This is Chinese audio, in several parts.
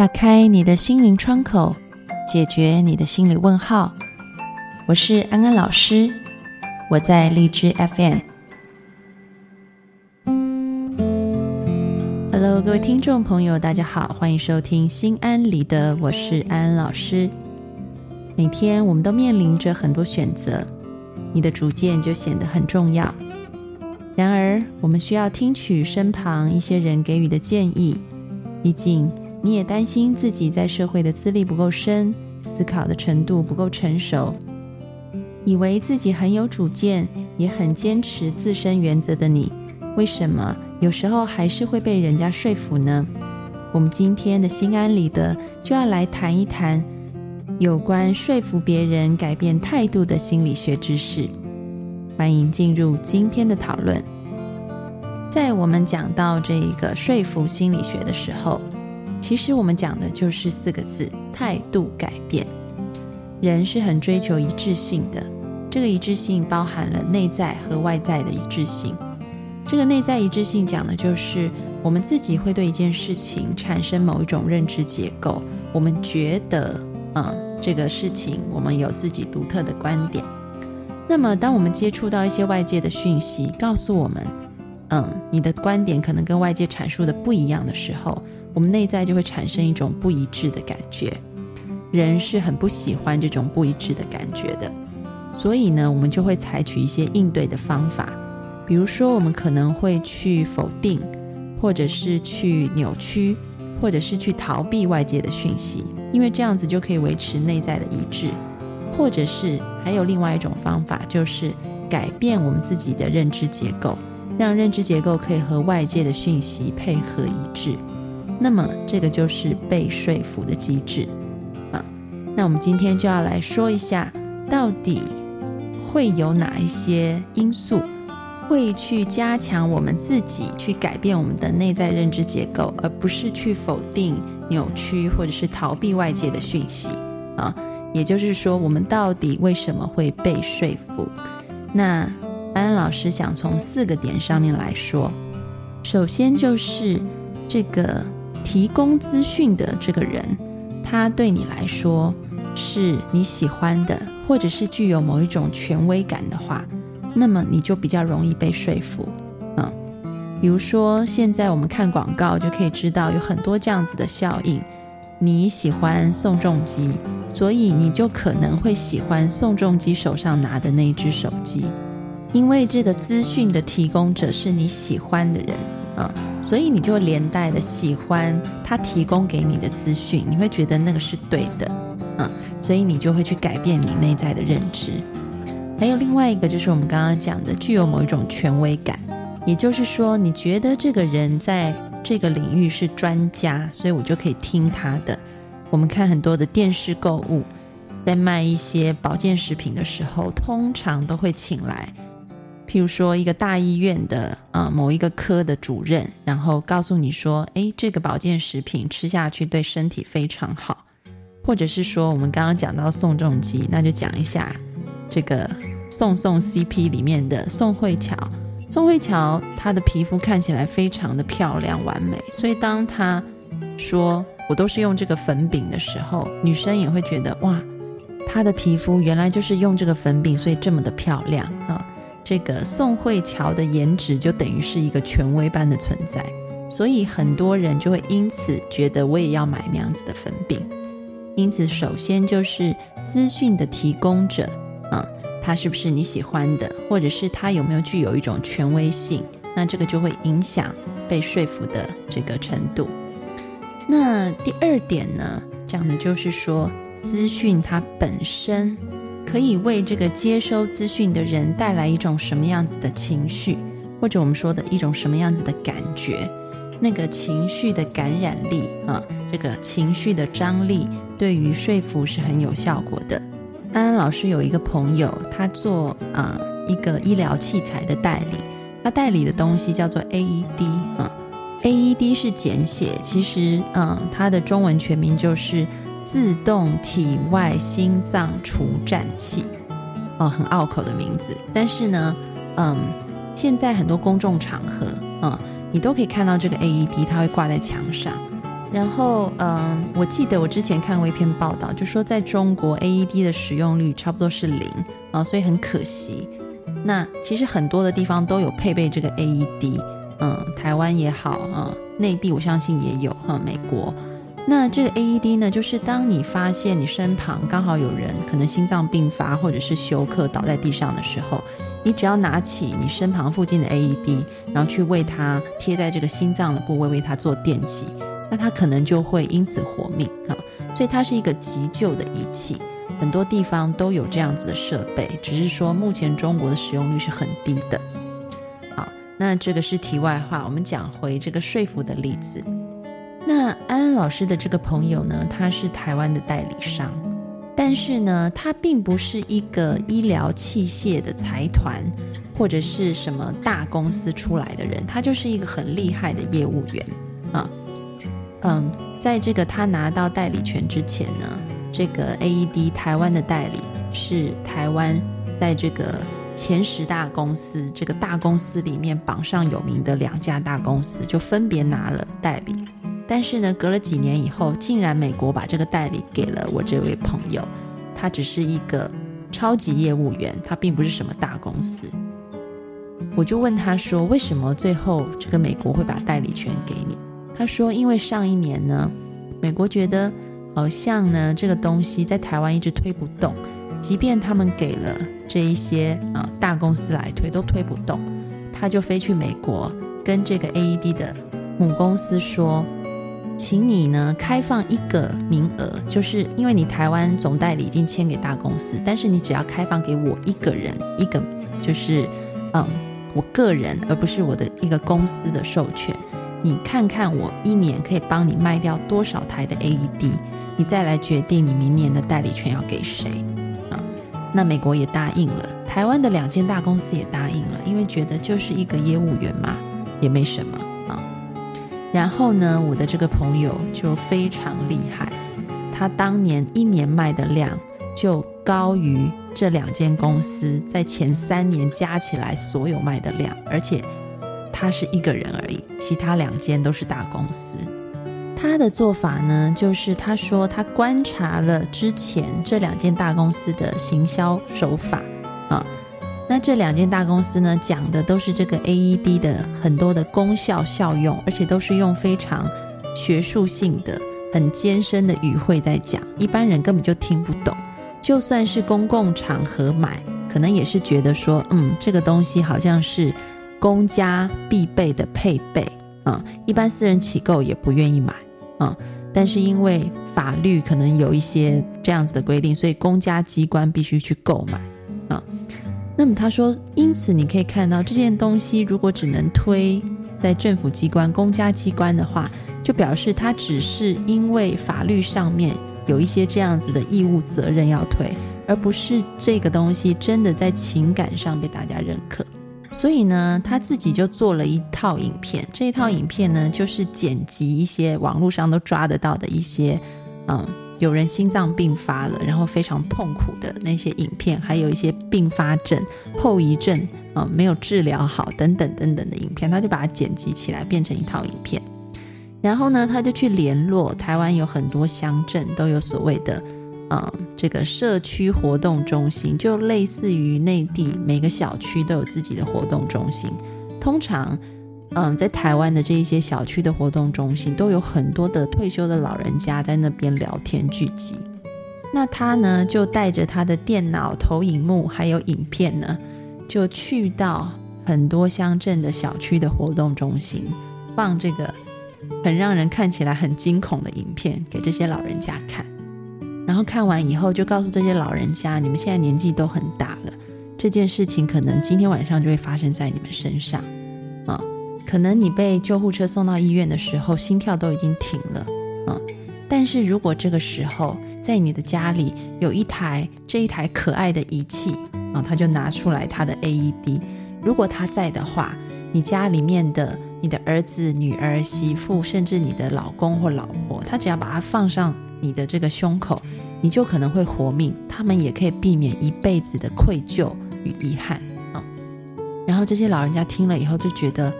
打开你的心灵窗口，解决你的心理问号。我是安安老师，我在荔枝 FM。Hello，各位听众朋友，大家好，欢迎收听心安理得，我是安安老师。每天我们都面临着很多选择，你的主见就显得很重要。然而，我们需要听取身旁一些人给予的建议，毕竟。你也担心自己在社会的资历不够深，思考的程度不够成熟，以为自己很有主见，也很坚持自身原则的你，为什么有时候还是会被人家说服呢？我们今天的心安理得就要来谈一谈有关说服别人改变态度的心理学知识。欢迎进入今天的讨论。在我们讲到这一个说服心理学的时候。其实我们讲的就是四个字：态度改变。人是很追求一致性的，这个一致性包含了内在和外在的一致性。这个内在一致性讲的就是我们自己会对一件事情产生某一种认知结构，我们觉得，嗯，这个事情我们有自己独特的观点。那么，当我们接触到一些外界的讯息，告诉我们，嗯，你的观点可能跟外界阐述的不一样的时候，我们内在就会产生一种不一致的感觉，人是很不喜欢这种不一致的感觉的，所以呢，我们就会采取一些应对的方法，比如说，我们可能会去否定，或者是去扭曲，或者是去逃避外界的讯息，因为这样子就可以维持内在的一致，或者是还有另外一种方法，就是改变我们自己的认知结构，让认知结构可以和外界的讯息配合一致。那么，这个就是被说服的机制啊。那我们今天就要来说一下，到底会有哪一些因素会去加强我们自己去改变我们的内在认知结构，而不是去否定、扭曲或者是逃避外界的讯息啊。也就是说，我们到底为什么会被说服？那安安老师想从四个点上面来说，首先就是这个。提供资讯的这个人，他对你来说是你喜欢的，或者是具有某一种权威感的话，那么你就比较容易被说服。嗯，比如说现在我们看广告就可以知道有很多这样子的效应。你喜欢宋仲基，所以你就可能会喜欢宋仲基手上拿的那一只手机，因为这个资讯的提供者是你喜欢的人。所以你就连带的喜欢他提供给你的资讯，你会觉得那个是对的，嗯，所以你就会去改变你内在的认知。还有另外一个就是我们刚刚讲的，具有某一种权威感，也就是说，你觉得这个人在这个领域是专家，所以我就可以听他的。我们看很多的电视购物，在卖一些保健食品的时候，通常都会请来。譬如说，一个大医院的啊某一个科的主任，然后告诉你说：“诶，这个保健食品吃下去对身体非常好。”或者是说，我们刚刚讲到宋仲基，那就讲一下这个宋宋 CP 里面的宋慧乔。宋慧乔她的皮肤看起来非常的漂亮完美，所以当她说我都是用这个粉饼的时候，女生也会觉得哇，她的皮肤原来就是用这个粉饼，所以这么的漂亮啊。这个宋慧乔的颜值就等于是一个权威般的存在，所以很多人就会因此觉得我也要买那样子的粉饼。因此，首先就是资讯的提供者，啊，他是不是你喜欢的，或者是他有没有具有一种权威性？那这个就会影响被说服的这个程度。那第二点呢，讲的就是说资讯它本身。可以为这个接收资讯的人带来一种什么样子的情绪，或者我们说的一种什么样子的感觉？那个情绪的感染力啊，这个情绪的张力，对于说服是很有效果的。安安老师有一个朋友，他做啊一个医疗器材的代理，他代理的东西叫做 AED 啊，AED 是简写，其实嗯，它的中文全名就是。自动体外心脏除颤器，哦，很拗口的名字。但是呢，嗯，现在很多公众场合，嗯，你都可以看到这个 AED，它会挂在墙上。然后，嗯，我记得我之前看过一篇报道，就说在中国 AED 的使用率差不多是零啊，所以很可惜。那其实很多的地方都有配备这个 AED，嗯，台湾也好啊，内地我相信也有哈，美国。那这个 AED 呢，就是当你发现你身旁刚好有人可能心脏病发或者是休克倒在地上的时候，你只要拿起你身旁附近的 AED，然后去为他贴在这个心脏的部位为他做电击。那他可能就会因此活命啊，所以它是一个急救的仪器，很多地方都有这样子的设备，只是说目前中国的使用率是很低的。好，那这个是题外话，我们讲回这个说服的例子。那安安老师的这个朋友呢，他是台湾的代理商，但是呢，他并不是一个医疗器械的财团或者是什么大公司出来的人，他就是一个很厉害的业务员啊。嗯，在这个他拿到代理权之前呢，这个 AED 台湾的代理是台湾在这个前十大公司这个大公司里面榜上有名的两家大公司，就分别拿了代理。但是呢，隔了几年以后，竟然美国把这个代理给了我这位朋友，他只是一个超级业务员，他并不是什么大公司。我就问他说，为什么最后这个美国会把代理权给你？他说：“因为上一年呢，美国觉得好像呢这个东西在台湾一直推不动，即便他们给了这一些啊大公司来推，都推不动。他就飞去美国，跟这个 AED 的母公司说，请你呢开放一个名额，就是因为你台湾总代理已经签给大公司，但是你只要开放给我一个人，一个就是嗯我个人，而不是我的一个公司的授权。”你看看我一年可以帮你卖掉多少台的 AED，你再来决定你明年的代理权要给谁啊？那美国也答应了，台湾的两间大公司也答应了，因为觉得就是一个业务员嘛，也没什么。然后呢，我的这个朋友就非常厉害，他当年一年卖的量就高于这两间公司在前三年加起来所有卖的量，而且。他是一个人而已，其他两间都是大公司。他的做法呢，就是他说他观察了之前这两间大公司的行销手法啊。那这两间大公司呢，讲的都是这个 AED 的很多的功效效用，而且都是用非常学术性的、很艰深的语汇在讲，一般人根本就听不懂。就算是公共场合买，可能也是觉得说，嗯，这个东西好像是。公家必备的配备啊，一般私人起购也不愿意买啊。但是因为法律可能有一些这样子的规定，所以公家机关必须去购买。那么他说，因此你可以看到这件东西如果只能推在政府机关、公家机关的话，就表示它只是因为法律上面有一些这样子的义务责任要推，而不是这个东西真的在情感上被大家认可。所以呢，他自己就做了一套影片。这一套影片呢，就是剪辑一些网络上都抓得到的一些，嗯，有人心脏病发了，然后非常痛苦的那些影片，还有一些并发症、后遗症，啊，没有治疗好等等等等的影片，他就把它剪辑起来，变成一套影片。然后呢，他就去联络台湾有很多乡镇都有所谓的。嗯，这个社区活动中心就类似于内地每个小区都有自己的活动中心。通常，嗯，在台湾的这一些小区的活动中心都有很多的退休的老人家在那边聊天聚集。那他呢，就带着他的电脑投影幕还有影片呢，就去到很多乡镇的小区的活动中心，放这个很让人看起来很惊恐的影片给这些老人家看。然后看完以后，就告诉这些老人家：你们现在年纪都很大了，这件事情可能今天晚上就会发生在你们身上！可能你被救护车送到医院的时候，心跳都已经停了啊！但是如果这个时候在你的家里有一台这一台可爱的仪器啊，他就拿出来他的 AED。如果他在的话，你家里面的你的儿子、女儿、媳妇，甚至你的老公或老婆，他只要把它放上你的这个胸口。你就可能会活命，他们也可以避免一辈子的愧疚与遗憾啊。然后这些老人家听了以后就觉得，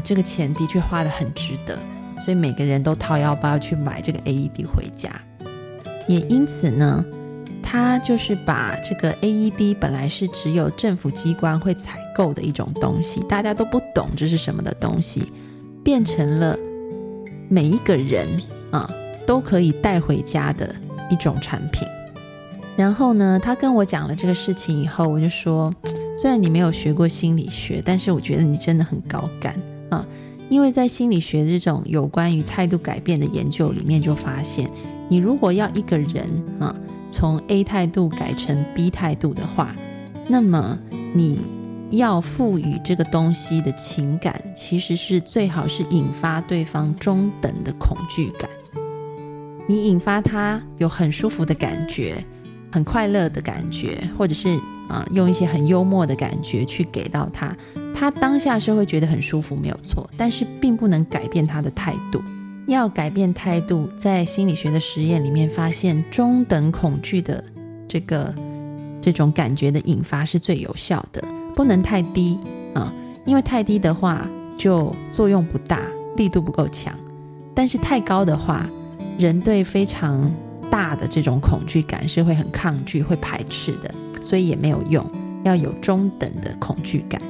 这个钱的确花的很值得，所以每个人都掏腰包去买这个 AED 回家。也因此呢，他就是把这个 AED 本来是只有政府机关会采购的一种东西，大家都不懂这是什么的东西，变成了每一个人啊都可以带回家的一种产品。然后呢，他跟我讲了这个事情以后，我就说，虽然你没有学过心理学，但是我觉得你真的很高干啊，因为在心理学这种有关于态度改变的研究里面，就发现，你如果要一个人啊从 A 态度改成 B 态度的话，那么你要赋予这个东西的情感，其实是最好是引发对方中等的恐惧感，你引发他有很舒服的感觉。很快乐的感觉，或者是啊，用一些很幽默的感觉去给到他，他当下是会觉得很舒服，没有错。但是并不能改变他的态度。要改变态度，在心理学的实验里面发现，中等恐惧的这个这种感觉的引发是最有效的，不能太低啊，因为太低的话就作用不大，力度不够强。但是太高的话，人对非常。大的这种恐惧感是会很抗拒、会排斥的，所以也没有用。要有中等的恐惧感，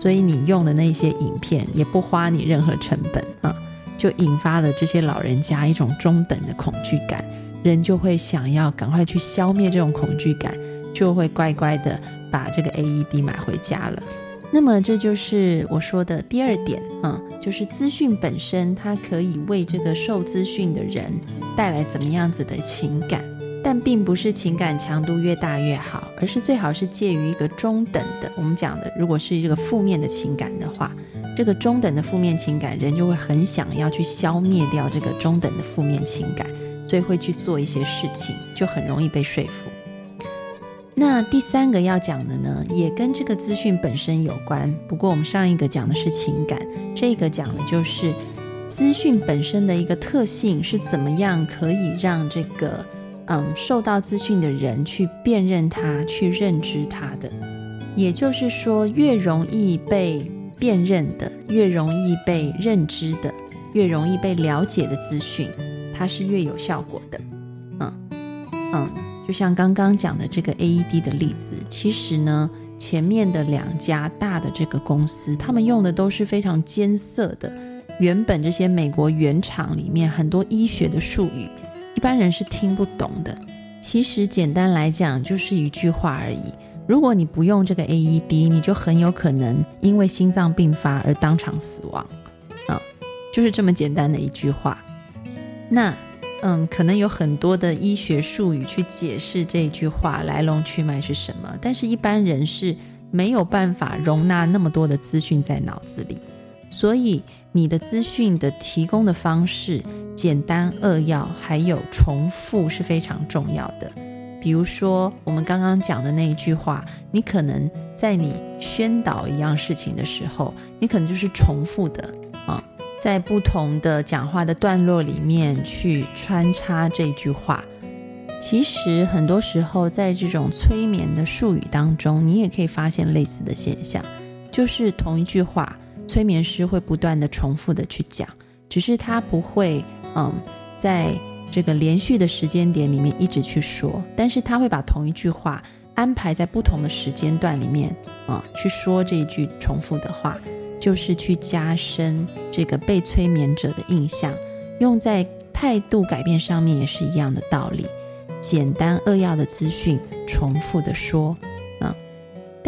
所以你用的那些影片也不花你任何成本啊，就引发了这些老人家一种中等的恐惧感，人就会想要赶快去消灭这种恐惧感，就会乖乖的把这个 AED 买回家了。那么这就是我说的第二点啊，就是资讯本身它可以为这个受资讯的人带来怎么样子的情感，但并不是情感强度越大越好，而是最好是介于一个中等的。我们讲的，如果是这个负面的情感的话，这个中等的负面情感，人就会很想要去消灭掉这个中等的负面情感，所以会去做一些事情，就很容易被说服。那第三个要讲的呢，也跟这个资讯本身有关。不过我们上一个讲的是情感，这个讲的就是资讯本身的一个特性是怎么样可以让这个嗯受到资讯的人去辨认它、去认知它的。也就是说，越容易被辨认的、越容易被认知的、越容易被了解的资讯，它是越有效果的。嗯嗯。就像刚刚讲的这个 AED 的例子，其实呢，前面的两家大的这个公司，他们用的都是非常艰涩的，原本这些美国原厂里面很多医学的术语，一般人是听不懂的。其实简单来讲，就是一句话而已。如果你不用这个 AED，你就很有可能因为心脏病发而当场死亡啊，就是这么简单的一句话。那。嗯，可能有很多的医学术语去解释这句话来龙去脉是什么，但是一般人是没有办法容纳那么多的资讯在脑子里，所以你的资讯的提供的方式简单扼要，还有重复是非常重要的。比如说我们刚刚讲的那一句话，你可能在你宣导一样事情的时候，你可能就是重复的啊。在不同的讲话的段落里面去穿插这句话，其实很多时候在这种催眠的术语当中，你也可以发现类似的现象，就是同一句话，催眠师会不断的重复的去讲，只是他不会嗯在这个连续的时间点里面一直去说，但是他会把同一句话安排在不同的时间段里面啊去说这一句重复的话。就是去加深这个被催眠者的印象，用在态度改变上面也是一样的道理。简单扼要的资讯，重复的说。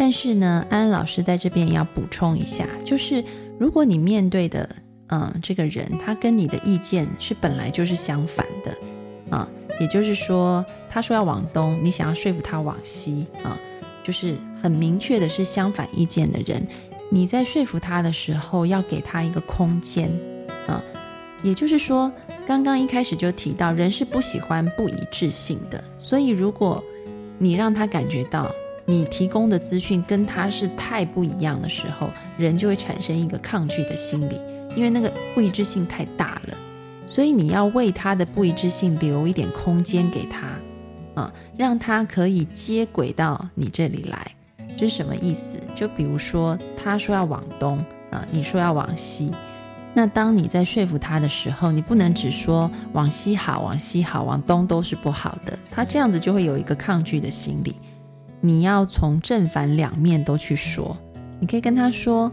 但是呢，安安老师在这边要补充一下，就是如果你面对的嗯这个人，他跟你的意见是本来就是相反的啊，也就是说，他说要往东，你想要说服他往西啊，就是很明确的是相反意见的人。你在说服他的时候，要给他一个空间啊，也就是说，刚刚一开始就提到，人是不喜欢不一致性的，所以如果你让他感觉到你提供的资讯跟他是太不一样的时候，人就会产生一个抗拒的心理，因为那个不一致性太大了，所以你要为他的不一致性留一点空间给他啊，让他可以接轨到你这里来。这是什么意思？就比如说，他说要往东啊，你说要往西，那当你在说服他的时候，你不能只说往西好，往西好，往东都是不好的，他这样子就会有一个抗拒的心理。你要从正反两面都去说，你可以跟他说，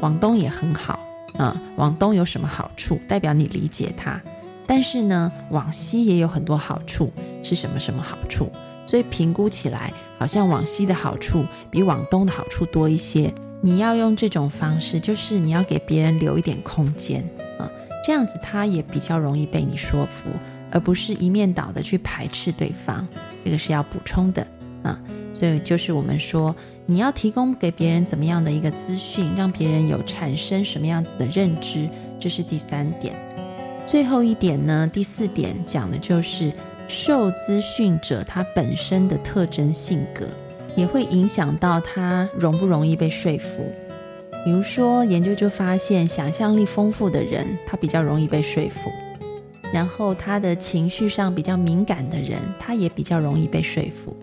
往东也很好啊，往东有什么好处，代表你理解他。但是呢，往西也有很多好处，是什么什么好处？所以评估起来，好像往西的好处比往东的好处多一些。你要用这种方式，就是你要给别人留一点空间啊，这样子他也比较容易被你说服，而不是一面倒的去排斥对方。这个是要补充的啊。所以就是我们说，你要提供给别人怎么样的一个资讯，让别人有产生什么样子的认知，这是第三点。最后一点呢，第四点讲的就是受资讯者他本身的特征性格，也会影响到他容不容易被说服。比如说，研究就发现，想象力丰富的人，他比较容易被说服；然后他的情绪上比较敏感的人，他也比较容易被说服。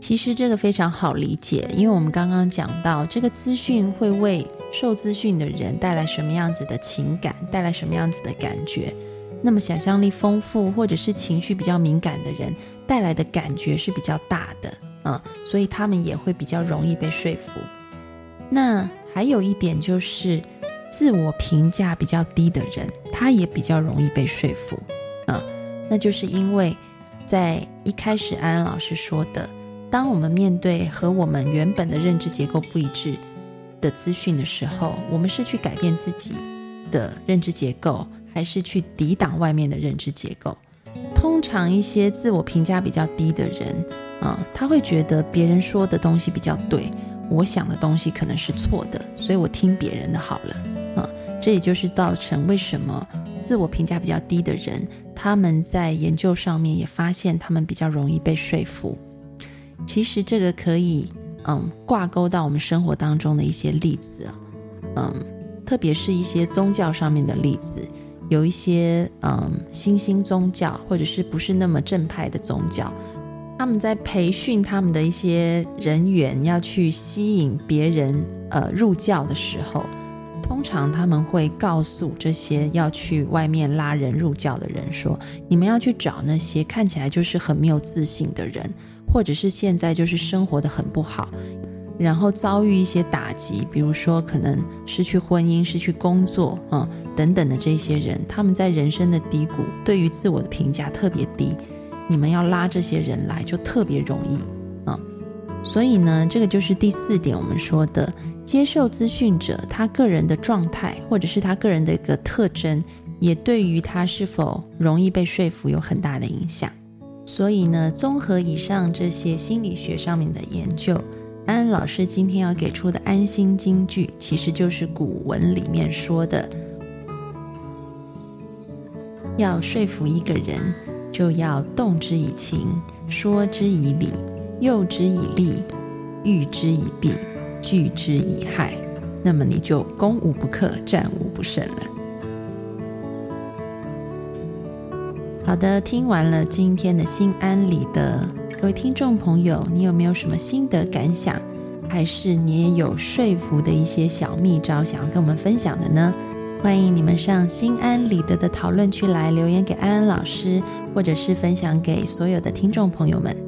其实这个非常好理解，因为我们刚刚讲到，这个资讯会为受资讯的人带来什么样子的情感，带来什么样子的感觉。那么想象力丰富或者是情绪比较敏感的人带来的感觉是比较大的，嗯，所以他们也会比较容易被说服。那还有一点就是自我评价比较低的人，他也比较容易被说服，嗯，那就是因为在一开始安安老师说的，当我们面对和我们原本的认知结构不一致的资讯的时候，我们是去改变自己的认知结构。还是去抵挡外面的认知结构。通常一些自我评价比较低的人，啊，他会觉得别人说的东西比较对，我想的东西可能是错的，所以我听别人的好了，啊，这也就是造成为什么自我评价比较低的人，他们在研究上面也发现他们比较容易被说服。其实这个可以，嗯，挂钩到我们生活当中的一些例子，嗯，特别是一些宗教上面的例子。有一些嗯新兴宗教，或者是不是那么正派的宗教，他们在培训他们的一些人员要去吸引别人呃入教的时候，通常他们会告诉这些要去外面拉人入教的人说：你们要去找那些看起来就是很没有自信的人，或者是现在就是生活的很不好，然后遭遇一些打击，比如说可能失去婚姻、失去工作啊。等等的这些人，他们在人生的低谷，对于自我的评价特别低。你们要拉这些人来，就特别容易啊。所以呢，这个就是第四点，我们说的接受资讯者他个人的状态，或者是他个人的一个特征，也对于他是否容易被说服有很大的影响。所以呢，综合以上这些心理学上面的研究，安老师今天要给出的安心金句，其实就是古文里面说的。要说服一个人，就要动之以情，说之以理，诱之以利，喻之以弊，拒之以害。那么你就攻无不克，战无不胜了。好的，听完了今天的心安理得，各位听众朋友，你有没有什么心得感想？还是你也有说服的一些小秘招，想要跟我们分享的呢？欢迎你们上心安理得的讨论区来留言给安安老师，或者是分享给所有的听众朋友们。